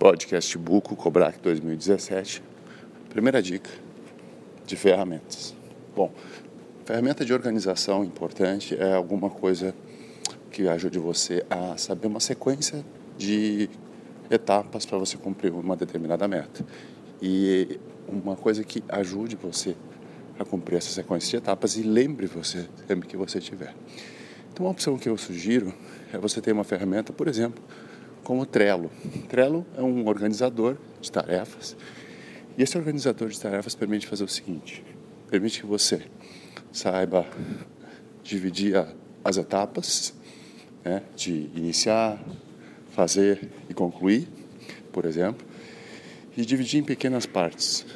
Podcast Buco Cobrac 2017. Primeira dica de ferramentas. Bom, ferramenta de organização importante é alguma coisa que ajude você a saber uma sequência de etapas para você cumprir uma determinada meta. E uma coisa que ajude você a cumprir essa sequência de etapas e lembre você sempre que você tiver. Então, uma opção que eu sugiro é você ter uma ferramenta, por exemplo, como o Trello. Trello é um organizador de tarefas e esse organizador de tarefas permite fazer o seguinte: permite que você saiba dividir as etapas né, de iniciar, fazer e concluir, por exemplo, e dividir em pequenas partes.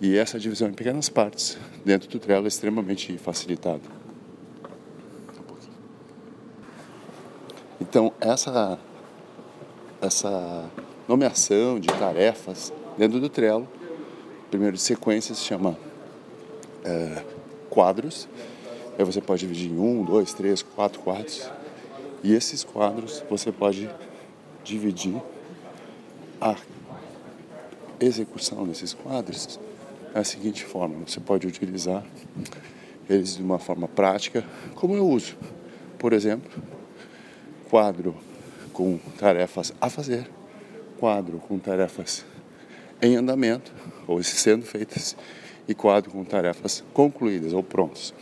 E essa divisão em pequenas partes dentro do Trello é extremamente facilitada. Então, essa, essa nomeação de tarefas dentro do Trello, primeiro de sequência, se chama é, quadros. Aí você pode dividir em um, dois, três, quatro quadros. E esses quadros você pode dividir a execução desses quadros da seguinte forma: você pode utilizar eles de uma forma prática, como eu uso. Por exemplo, quadro com tarefas a fazer, quadro com tarefas em andamento ou sendo feitas e quadro com tarefas concluídas ou prontas.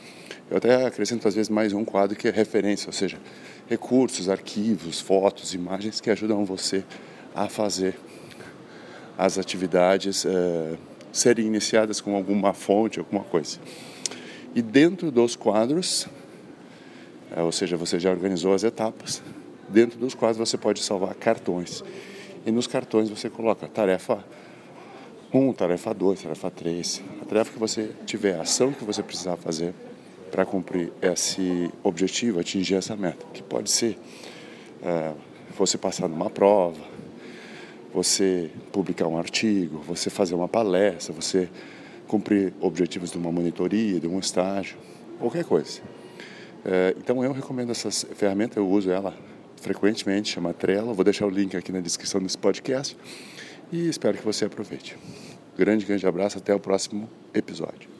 Eu até acrescento às vezes mais um quadro que é referência, ou seja, recursos, arquivos, fotos, imagens que ajudam você a fazer as atividades uh, serem iniciadas com alguma fonte, alguma coisa. E dentro dos quadros, uh, ou seja, você já organizou as etapas, dentro dos quadros você pode salvar cartões. E nos cartões você coloca tarefa 1, tarefa 2, tarefa 3, a tarefa que você tiver, a ação que você precisar fazer para cumprir esse objetivo, atingir essa meta, que pode ser é, você passar numa prova, você publicar um artigo, você fazer uma palestra, você cumprir objetivos de uma monitoria, de um estágio, qualquer coisa. É, então eu recomendo essa ferramenta, eu uso ela frequentemente, chama Trello. Vou deixar o link aqui na descrição desse podcast e espero que você aproveite. Grande, grande abraço, até o próximo episódio.